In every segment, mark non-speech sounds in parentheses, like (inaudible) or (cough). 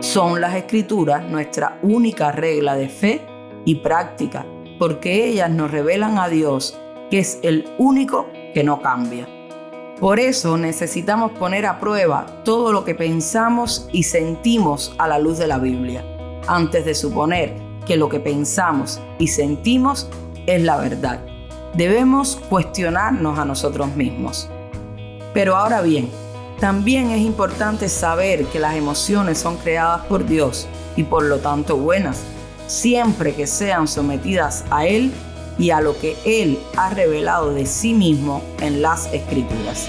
Son las escrituras nuestra única regla de fe y práctica, porque ellas nos revelan a Dios, que es el único que no cambia. Por eso necesitamos poner a prueba todo lo que pensamos y sentimos a la luz de la Biblia, antes de suponer que lo que pensamos y sentimos es la verdad. Debemos cuestionarnos a nosotros mismos. Pero ahora bien, también es importante saber que las emociones son creadas por Dios y por lo tanto buenas, siempre que sean sometidas a Él y a lo que Él ha revelado de sí mismo en las Escrituras.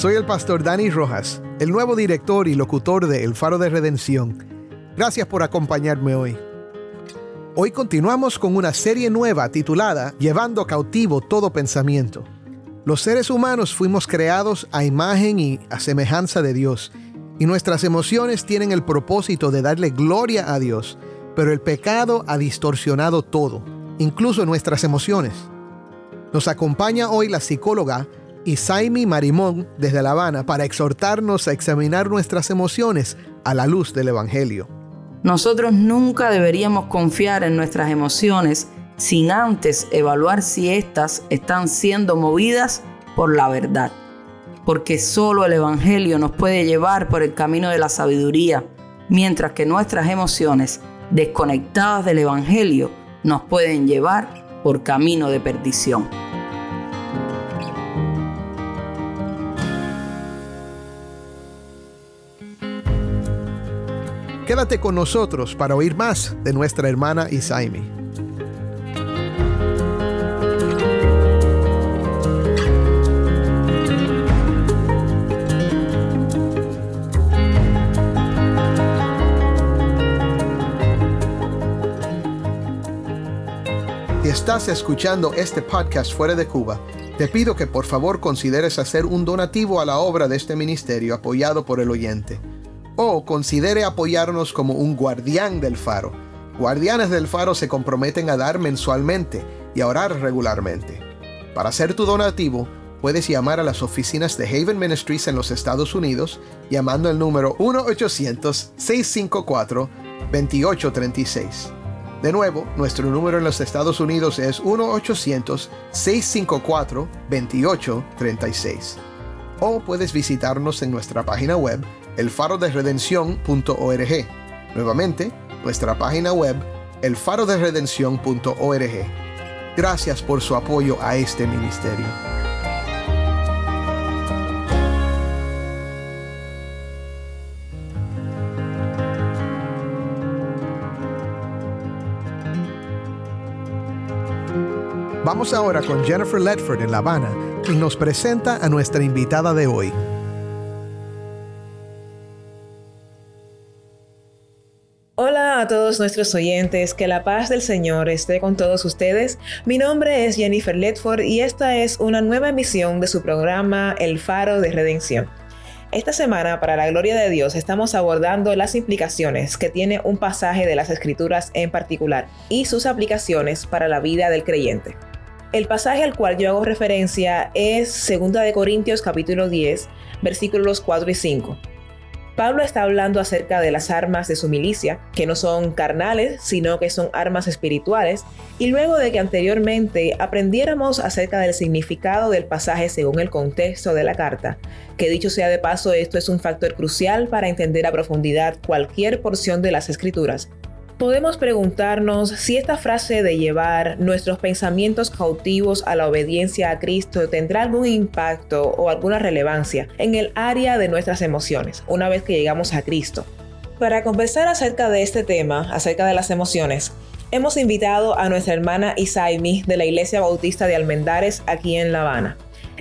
Soy el pastor Dani Rojas, el nuevo director y locutor de El Faro de Redención. Gracias por acompañarme hoy. Hoy continuamos con una serie nueva titulada Llevando cautivo todo pensamiento. Los seres humanos fuimos creados a imagen y a semejanza de Dios, y nuestras emociones tienen el propósito de darle gloria a Dios, pero el pecado ha distorsionado todo, incluso nuestras emociones. Nos acompaña hoy la psicóloga Isaimi Marimón desde La Habana para exhortarnos a examinar nuestras emociones a la luz del Evangelio. Nosotros nunca deberíamos confiar en nuestras emociones sin antes evaluar si éstas están siendo movidas por la verdad. Porque solo el Evangelio nos puede llevar por el camino de la sabiduría, mientras que nuestras emociones, desconectadas del Evangelio, nos pueden llevar por camino de perdición. Quédate con nosotros para oír más de nuestra hermana Isaimi. Si estás escuchando este podcast fuera de Cuba, te pido que por favor consideres hacer un donativo a la obra de este ministerio apoyado por el oyente o considere apoyarnos como un guardián del faro. Guardianes del faro se comprometen a dar mensualmente y a orar regularmente. Para hacer tu donativo, puedes llamar a las oficinas de Haven Ministries en los Estados Unidos llamando el número 1-800-654-2836. De nuevo, nuestro número en los Estados Unidos es 1-800-654-2836. O puedes visitarnos en nuestra página web elfaroderedención.org. Nuevamente, nuestra página web elfaroderedención.org. Gracias por su apoyo a este ministerio. Vamos ahora con Jennifer Ledford en La Habana, quien nos presenta a nuestra invitada de hoy. Todos nuestros oyentes, que la paz del Señor esté con todos ustedes. Mi nombre es Jennifer Ledford y esta es una nueva emisión de su programa El Faro de Redención. Esta semana, para la gloria de Dios, estamos abordando las implicaciones que tiene un pasaje de las Escrituras en particular y sus aplicaciones para la vida del creyente. El pasaje al cual yo hago referencia es 2 de Corintios capítulo 10, versículos 4 y 5. Pablo está hablando acerca de las armas de su milicia, que no son carnales, sino que son armas espirituales, y luego de que anteriormente aprendiéramos acerca del significado del pasaje según el contexto de la carta, que dicho sea de paso, esto es un factor crucial para entender a profundidad cualquier porción de las escrituras. Podemos preguntarnos si esta frase de llevar nuestros pensamientos cautivos a la obediencia a Cristo tendrá algún impacto o alguna relevancia en el área de nuestras emociones una vez que llegamos a Cristo. Para conversar acerca de este tema, acerca de las emociones, hemos invitado a nuestra hermana Isaimi de la Iglesia Bautista de Almendares aquí en La Habana.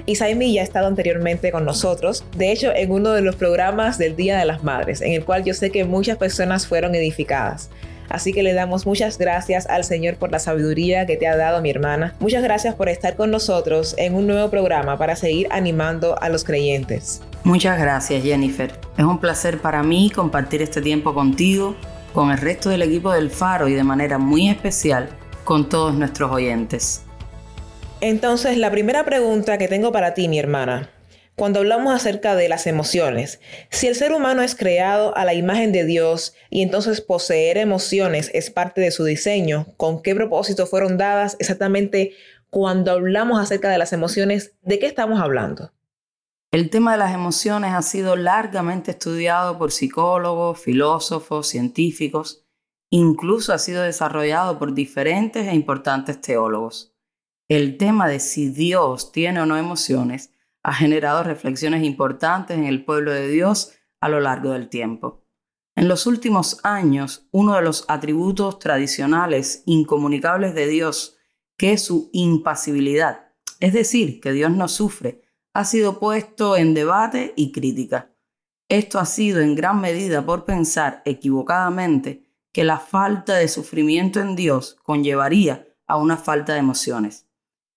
Isaimi ya ha estado anteriormente con nosotros, de hecho en uno de los programas del Día de las Madres, en el cual yo sé que muchas personas fueron edificadas. Así que le damos muchas gracias al Señor por la sabiduría que te ha dado mi hermana. Muchas gracias por estar con nosotros en un nuevo programa para seguir animando a los creyentes. Muchas gracias Jennifer. Es un placer para mí compartir este tiempo contigo, con el resto del equipo del Faro y de manera muy especial con todos nuestros oyentes. Entonces, la primera pregunta que tengo para ti, mi hermana, cuando hablamos acerca de las emociones, si el ser humano es creado a la imagen de Dios y entonces poseer emociones es parte de su diseño, ¿con qué propósito fueron dadas exactamente cuando hablamos acerca de las emociones? ¿De qué estamos hablando? El tema de las emociones ha sido largamente estudiado por psicólogos, filósofos, científicos, incluso ha sido desarrollado por diferentes e importantes teólogos. El tema de si Dios tiene o no emociones ha generado reflexiones importantes en el pueblo de Dios a lo largo del tiempo. En los últimos años, uno de los atributos tradicionales incomunicables de Dios, que es su impasibilidad, es decir, que Dios no sufre, ha sido puesto en debate y crítica. Esto ha sido en gran medida por pensar equivocadamente que la falta de sufrimiento en Dios conllevaría a una falta de emociones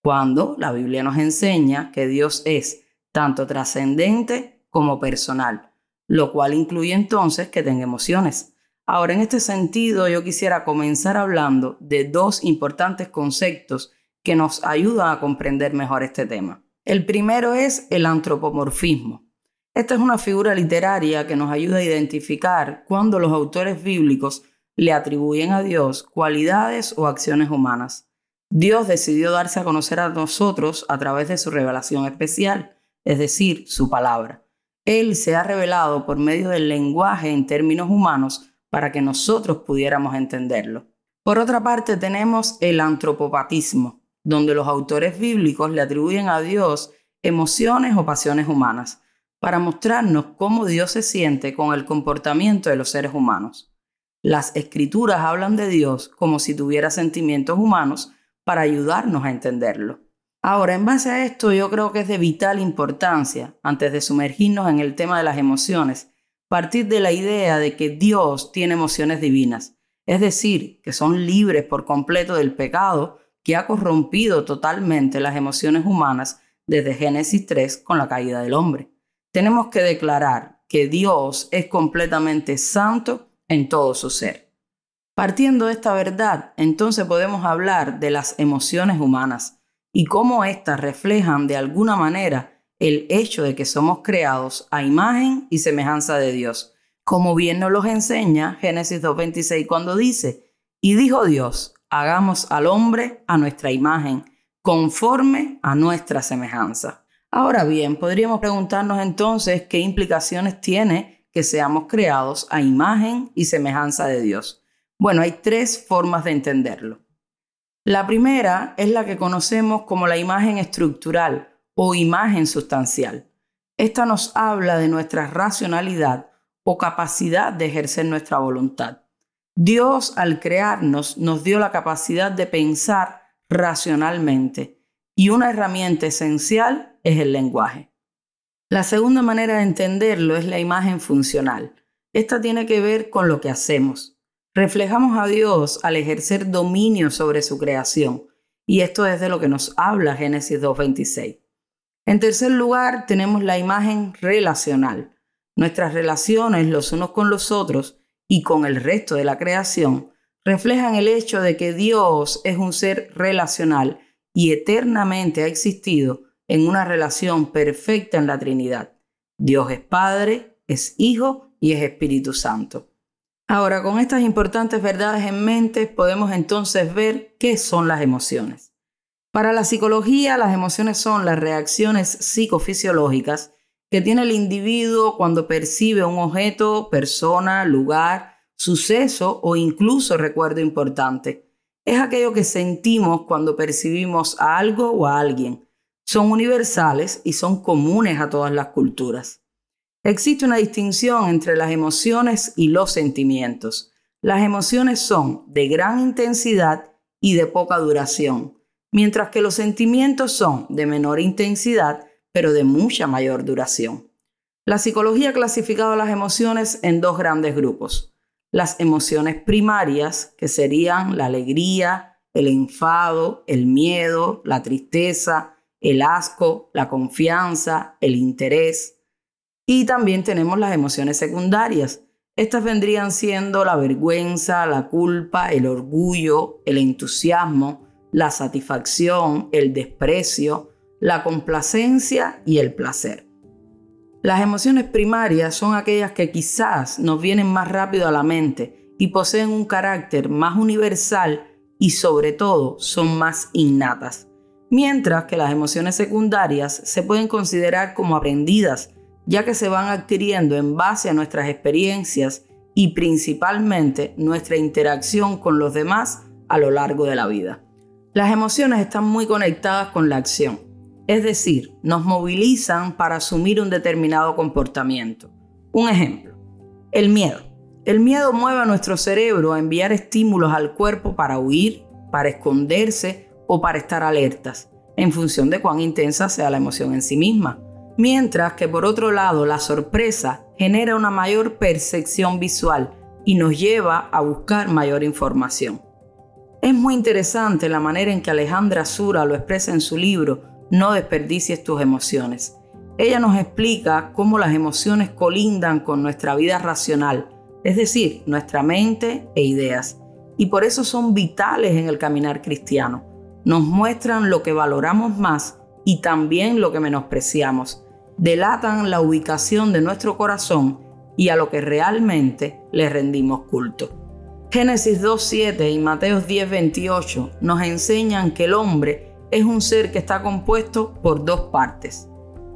cuando la Biblia nos enseña que Dios es tanto trascendente como personal, lo cual incluye entonces que tenga emociones. Ahora, en este sentido, yo quisiera comenzar hablando de dos importantes conceptos que nos ayudan a comprender mejor este tema. El primero es el antropomorfismo. Esta es una figura literaria que nos ayuda a identificar cuando los autores bíblicos le atribuyen a Dios cualidades o acciones humanas. Dios decidió darse a conocer a nosotros a través de su revelación especial, es decir, su palabra. Él se ha revelado por medio del lenguaje en términos humanos para que nosotros pudiéramos entenderlo. Por otra parte, tenemos el antropopatismo, donde los autores bíblicos le atribuyen a Dios emociones o pasiones humanas, para mostrarnos cómo Dios se siente con el comportamiento de los seres humanos. Las escrituras hablan de Dios como si tuviera sentimientos humanos, para ayudarnos a entenderlo. Ahora, en base a esto, yo creo que es de vital importancia, antes de sumergirnos en el tema de las emociones, partir de la idea de que Dios tiene emociones divinas, es decir, que son libres por completo del pecado que ha corrompido totalmente las emociones humanas desde Génesis 3 con la caída del hombre. Tenemos que declarar que Dios es completamente santo en todo su ser. Partiendo de esta verdad, entonces podemos hablar de las emociones humanas y cómo éstas reflejan de alguna manera el hecho de que somos creados a imagen y semejanza de Dios, como bien nos los enseña Génesis 2.26 cuando dice, y dijo Dios, hagamos al hombre a nuestra imagen, conforme a nuestra semejanza. Ahora bien, podríamos preguntarnos entonces qué implicaciones tiene que seamos creados a imagen y semejanza de Dios. Bueno, hay tres formas de entenderlo. La primera es la que conocemos como la imagen estructural o imagen sustancial. Esta nos habla de nuestra racionalidad o capacidad de ejercer nuestra voluntad. Dios al crearnos nos dio la capacidad de pensar racionalmente y una herramienta esencial es el lenguaje. La segunda manera de entenderlo es la imagen funcional. Esta tiene que ver con lo que hacemos. Reflejamos a Dios al ejercer dominio sobre su creación, y esto es de lo que nos habla Génesis 2.26. En tercer lugar, tenemos la imagen relacional. Nuestras relaciones los unos con los otros y con el resto de la creación reflejan el hecho de que Dios es un ser relacional y eternamente ha existido en una relación perfecta en la Trinidad. Dios es Padre, es Hijo y es Espíritu Santo. Ahora, con estas importantes verdades en mente, podemos entonces ver qué son las emociones. Para la psicología, las emociones son las reacciones psicofisiológicas que tiene el individuo cuando percibe un objeto, persona, lugar, suceso o incluso recuerdo importante. Es aquello que sentimos cuando percibimos a algo o a alguien. Son universales y son comunes a todas las culturas. Existe una distinción entre las emociones y los sentimientos. Las emociones son de gran intensidad y de poca duración, mientras que los sentimientos son de menor intensidad pero de mucha mayor duración. La psicología ha clasificado las emociones en dos grandes grupos. Las emociones primarias, que serían la alegría, el enfado, el miedo, la tristeza, el asco, la confianza, el interés. Y también tenemos las emociones secundarias. Estas vendrían siendo la vergüenza, la culpa, el orgullo, el entusiasmo, la satisfacción, el desprecio, la complacencia y el placer. Las emociones primarias son aquellas que quizás nos vienen más rápido a la mente y poseen un carácter más universal y sobre todo son más innatas, mientras que las emociones secundarias se pueden considerar como aprendidas, ya que se van adquiriendo en base a nuestras experiencias y principalmente nuestra interacción con los demás a lo largo de la vida. Las emociones están muy conectadas con la acción es decir, nos movilizan para asumir un determinado comportamiento. Un ejemplo, el miedo. El miedo mueve a nuestro cerebro a enviar estímulos al cuerpo para huir, para esconderse o para estar alertas, en función de cuán intensa sea la emoción en sí misma. Mientras que por otro lado la sorpresa genera una mayor percepción visual y nos lleva a buscar mayor información. Es muy interesante la manera en que Alejandra Sura lo expresa en su libro no desperdicies tus emociones. Ella nos explica cómo las emociones colindan con nuestra vida racional, es decir, nuestra mente e ideas, y por eso son vitales en el caminar cristiano. Nos muestran lo que valoramos más y también lo que menospreciamos. Delatan la ubicación de nuestro corazón y a lo que realmente le rendimos culto. Génesis 2.7 y Mateos 10.28 nos enseñan que el hombre es un ser que está compuesto por dos partes,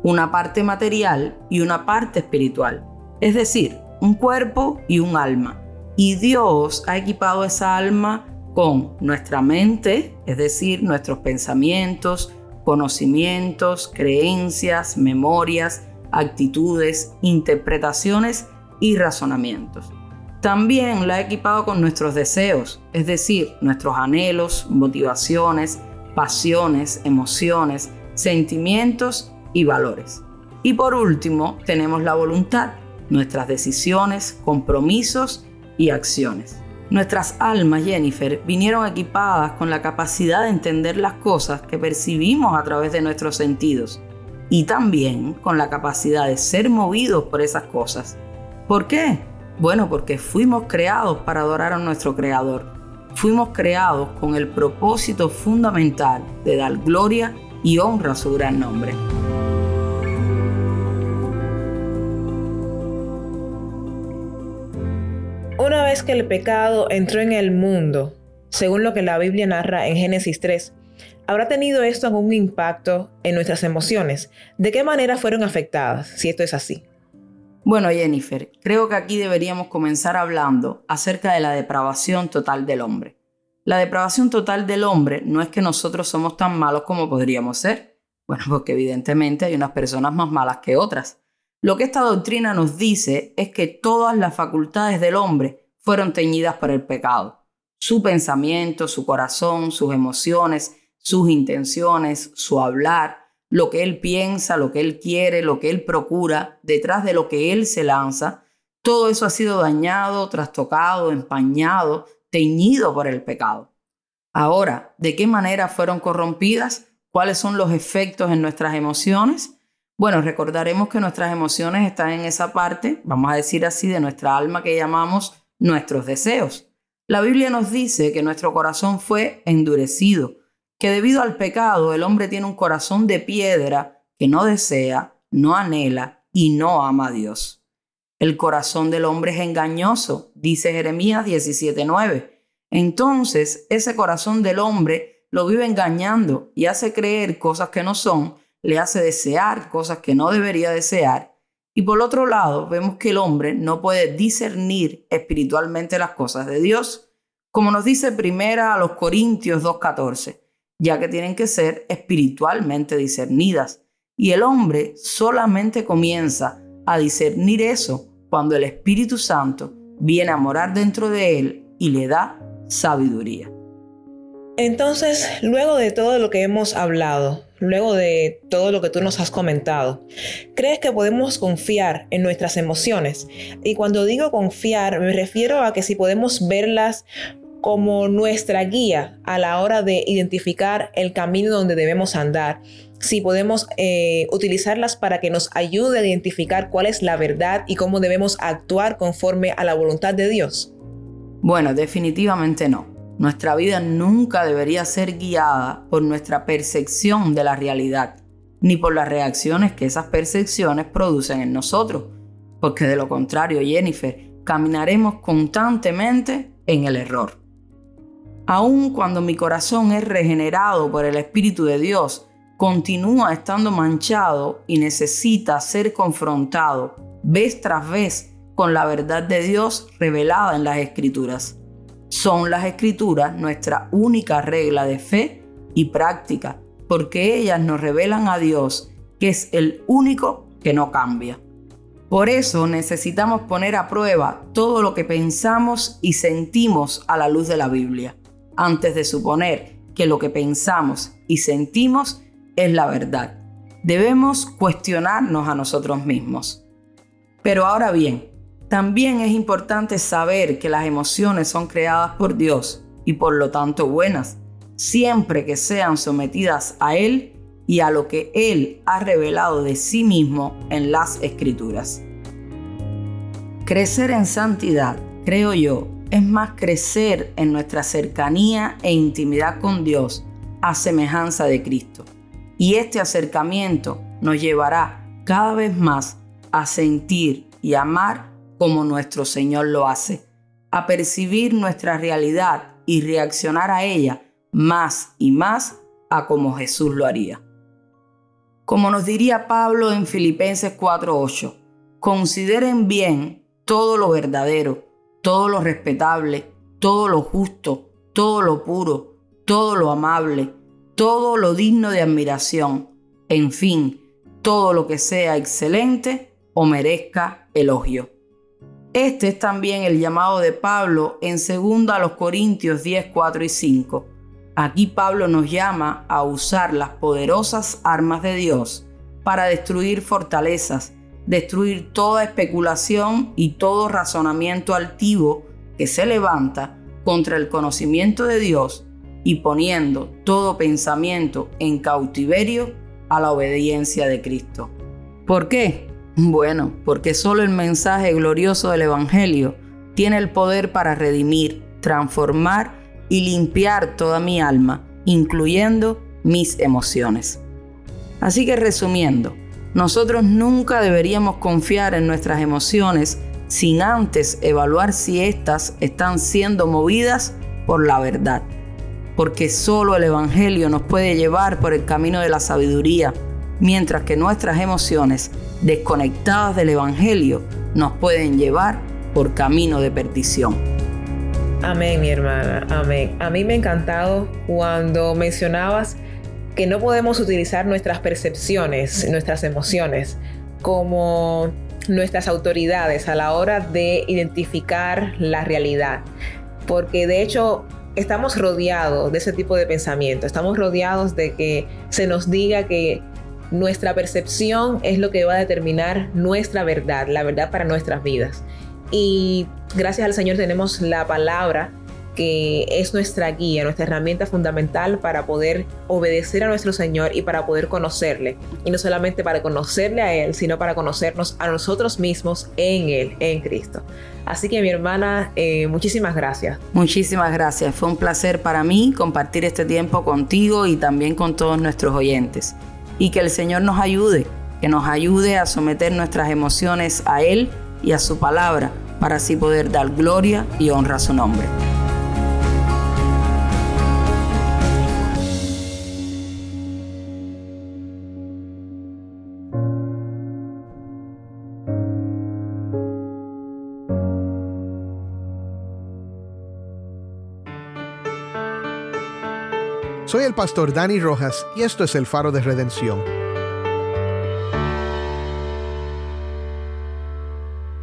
una parte material y una parte espiritual, es decir, un cuerpo y un alma. Y Dios ha equipado esa alma con nuestra mente, es decir, nuestros pensamientos, conocimientos, creencias, memorias, actitudes, interpretaciones y razonamientos. También la ha equipado con nuestros deseos, es decir, nuestros anhelos, motivaciones, pasiones, emociones, sentimientos y valores. Y por último, tenemos la voluntad, nuestras decisiones, compromisos y acciones. Nuestras almas, Jennifer, vinieron equipadas con la capacidad de entender las cosas que percibimos a través de nuestros sentidos y también con la capacidad de ser movidos por esas cosas. ¿Por qué? Bueno, porque fuimos creados para adorar a nuestro Creador fuimos creados con el propósito fundamental de dar gloria y honra a su gran nombre. Vez que el pecado entró en el mundo, según lo que la Biblia narra en Génesis 3, ¿habrá tenido esto algún impacto en nuestras emociones? ¿De qué manera fueron afectadas, si esto es así? Bueno, Jennifer, creo que aquí deberíamos comenzar hablando acerca de la depravación total del hombre. La depravación total del hombre no es que nosotros somos tan malos como podríamos ser. Bueno, (laughs) porque evidentemente hay unas personas más malas que otras. Lo que esta doctrina nos dice es que todas las facultades del hombre fueron teñidas por el pecado. Su pensamiento, su corazón, sus emociones, sus intenciones, su hablar, lo que él piensa, lo que él quiere, lo que él procura, detrás de lo que él se lanza, todo eso ha sido dañado, trastocado, empañado, teñido por el pecado. Ahora, ¿de qué manera fueron corrompidas? ¿Cuáles son los efectos en nuestras emociones? Bueno, recordaremos que nuestras emociones están en esa parte, vamos a decir así, de nuestra alma que llamamos nuestros deseos. La Biblia nos dice que nuestro corazón fue endurecido, que debido al pecado el hombre tiene un corazón de piedra que no desea, no anhela y no ama a Dios. El corazón del hombre es engañoso, dice Jeremías 17:9. Entonces, ese corazón del hombre lo vive engañando y hace creer cosas que no son, le hace desear cosas que no debería desear, Y por otro lado, vemos que el hombre no puede discernir espiritualmente las cosas de Dios, como nos dice primera a los Corintios 2.14, ya que tienen que ser espiritualmente discernidas. Y el hombre solamente comienza a discernir eso cuando el Espíritu Santo viene a morar dentro de él y le da sabiduría. Entonces, luego de todo lo que hemos hablado, luego de todo lo que tú nos has comentado, ¿crees que podemos confiar en nuestras emociones? Y cuando digo confiar, me refiero a que si podemos verlas como nuestra guía a la hora de identificar el camino donde debemos andar, si podemos eh, utilizarlas para que nos ayude a identificar cuál es la verdad y cómo debemos actuar conforme a la voluntad de Dios. Bueno, definitivamente no. Nuestra vida nunca debería ser guiada por nuestra percepción de la realidad, ni por las reacciones que esas percepciones producen en nosotros, porque de lo contrario, Jennifer, caminaremos constantemente en el error. Aun cuando mi corazón es regenerado por el Espíritu de Dios, continúa estando manchado y necesita ser confrontado vez tras vez con la verdad de Dios revelada en las Escrituras. Son las escrituras nuestra única regla de fe y práctica, porque ellas nos revelan a Dios, que es el único que no cambia. Por eso necesitamos poner a prueba todo lo que pensamos y sentimos a la luz de la Biblia, antes de suponer que lo que pensamos y sentimos es la verdad. Debemos cuestionarnos a nosotros mismos. Pero ahora bien, también es importante saber que las emociones son creadas por Dios y por lo tanto buenas, siempre que sean sometidas a Él y a lo que Él ha revelado de sí mismo en las Escrituras. Crecer en santidad, creo yo, es más crecer en nuestra cercanía e intimidad con Dios a semejanza de Cristo. Y este acercamiento nos llevará cada vez más a sentir y amar como nuestro Señor lo hace, a percibir nuestra realidad y reaccionar a ella más y más a como Jesús lo haría. Como nos diría Pablo en Filipenses 4:8, consideren bien todo lo verdadero, todo lo respetable, todo lo justo, todo lo puro, todo lo amable, todo lo digno de admiración, en fin, todo lo que sea excelente o merezca elogio. Este es también el llamado de Pablo en 2 a los Corintios 10, 4 y 5. Aquí Pablo nos llama a usar las poderosas armas de Dios para destruir fortalezas, destruir toda especulación y todo razonamiento altivo que se levanta contra el conocimiento de Dios y poniendo todo pensamiento en cautiverio a la obediencia de Cristo. ¿Por qué? Bueno, porque solo el mensaje glorioso del Evangelio tiene el poder para redimir, transformar y limpiar toda mi alma, incluyendo mis emociones. Así que resumiendo, nosotros nunca deberíamos confiar en nuestras emociones sin antes evaluar si éstas están siendo movidas por la verdad. Porque solo el Evangelio nos puede llevar por el camino de la sabiduría, mientras que nuestras emociones desconectadas del Evangelio nos pueden llevar por camino de perdición. Amén, mi hermana, amén. A mí me ha encantado cuando mencionabas que no podemos utilizar nuestras percepciones, nuestras emociones, como nuestras autoridades a la hora de identificar la realidad. Porque de hecho estamos rodeados de ese tipo de pensamiento, estamos rodeados de que se nos diga que nuestra percepción es lo que va a determinar nuestra verdad, la verdad para nuestras vidas. Y gracias al Señor tenemos la palabra que es nuestra guía, nuestra herramienta fundamental para poder obedecer a nuestro Señor y para poder conocerle. Y no solamente para conocerle a Él, sino para conocernos a nosotros mismos en Él, en Cristo. Así que mi hermana, eh, muchísimas gracias. Muchísimas gracias. Fue un placer para mí compartir este tiempo contigo y también con todos nuestros oyentes y que el Señor nos ayude, que nos ayude a someter nuestras emociones a Él y a su palabra, para así poder dar gloria y honra a su nombre. Soy el pastor Dani Rojas y esto es el faro de redención.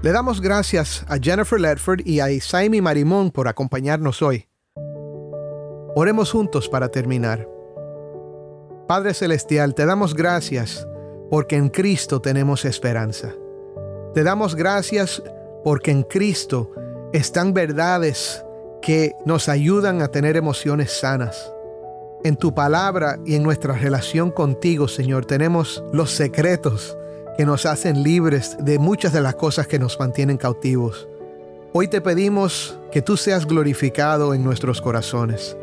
Le damos gracias a Jennifer Ledford y a Isaimi Marimón por acompañarnos hoy. Oremos juntos para terminar. Padre Celestial, te damos gracias porque en Cristo tenemos esperanza. Te damos gracias porque en Cristo están verdades que nos ayudan a tener emociones sanas. En tu palabra y en nuestra relación contigo, Señor, tenemos los secretos que nos hacen libres de muchas de las cosas que nos mantienen cautivos. Hoy te pedimos que tú seas glorificado en nuestros corazones.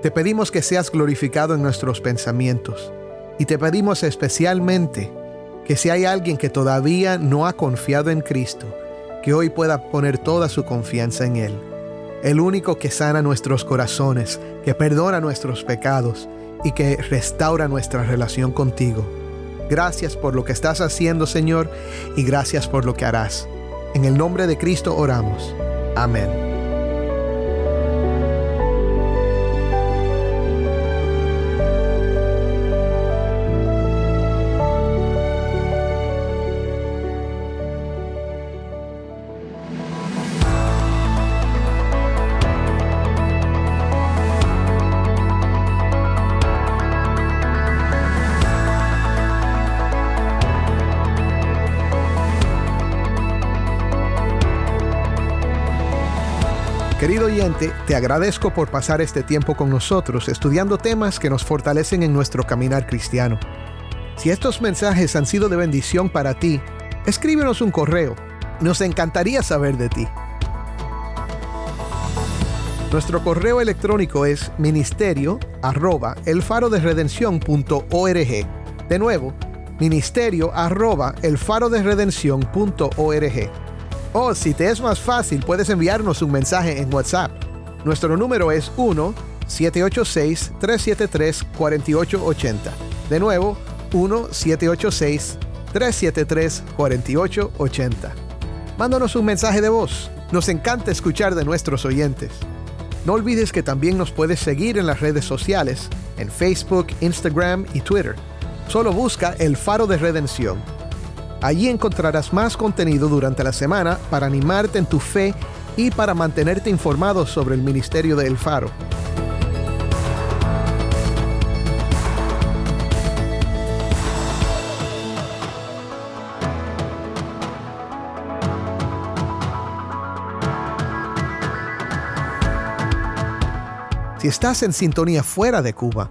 Te pedimos que seas glorificado en nuestros pensamientos. Y te pedimos especialmente que si hay alguien que todavía no ha confiado en Cristo, que hoy pueda poner toda su confianza en Él. El único que sana nuestros corazones, que perdona nuestros pecados y que restaura nuestra relación contigo. Gracias por lo que estás haciendo, Señor, y gracias por lo que harás. En el nombre de Cristo oramos. Amén. Querido oyente, te agradezco por pasar este tiempo con nosotros estudiando temas que nos fortalecen en nuestro caminar cristiano. Si estos mensajes han sido de bendición para ti, escríbenos un correo. Nos encantaría saber de ti. Nuestro correo electrónico es ministerio arroba elfaroderedención.org. De nuevo, ministerio arroba elfaroderedención.org. O si te es más fácil, puedes enviarnos un mensaje en WhatsApp. Nuestro número es 1-786-373-4880. De nuevo, 1-786-373-4880. Mándanos un mensaje de voz. Nos encanta escuchar de nuestros oyentes. No olvides que también nos puedes seguir en las redes sociales, en Facebook, Instagram y Twitter. Solo busca El Faro de Redención Allí encontrarás más contenido durante la semana para animarte en tu fe y para mantenerte informado sobre el ministerio de El Faro. Si estás en sintonía fuera de Cuba,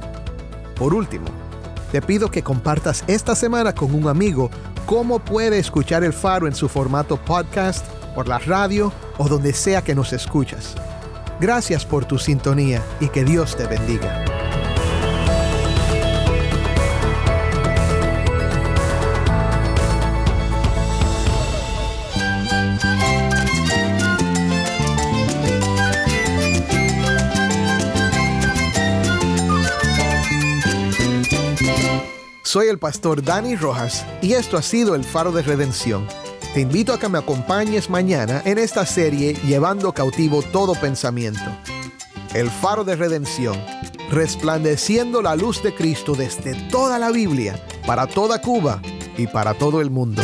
Por último, te pido que compartas esta semana con un amigo cómo puede escuchar el faro en su formato podcast, por la radio o donde sea que nos escuchas. Gracias por tu sintonía y que Dios te bendiga. Soy el pastor Dani Rojas y esto ha sido el Faro de Redención. Te invito a que me acompañes mañana en esta serie Llevando cautivo todo pensamiento. El Faro de Redención, resplandeciendo la luz de Cristo desde toda la Biblia, para toda Cuba y para todo el mundo.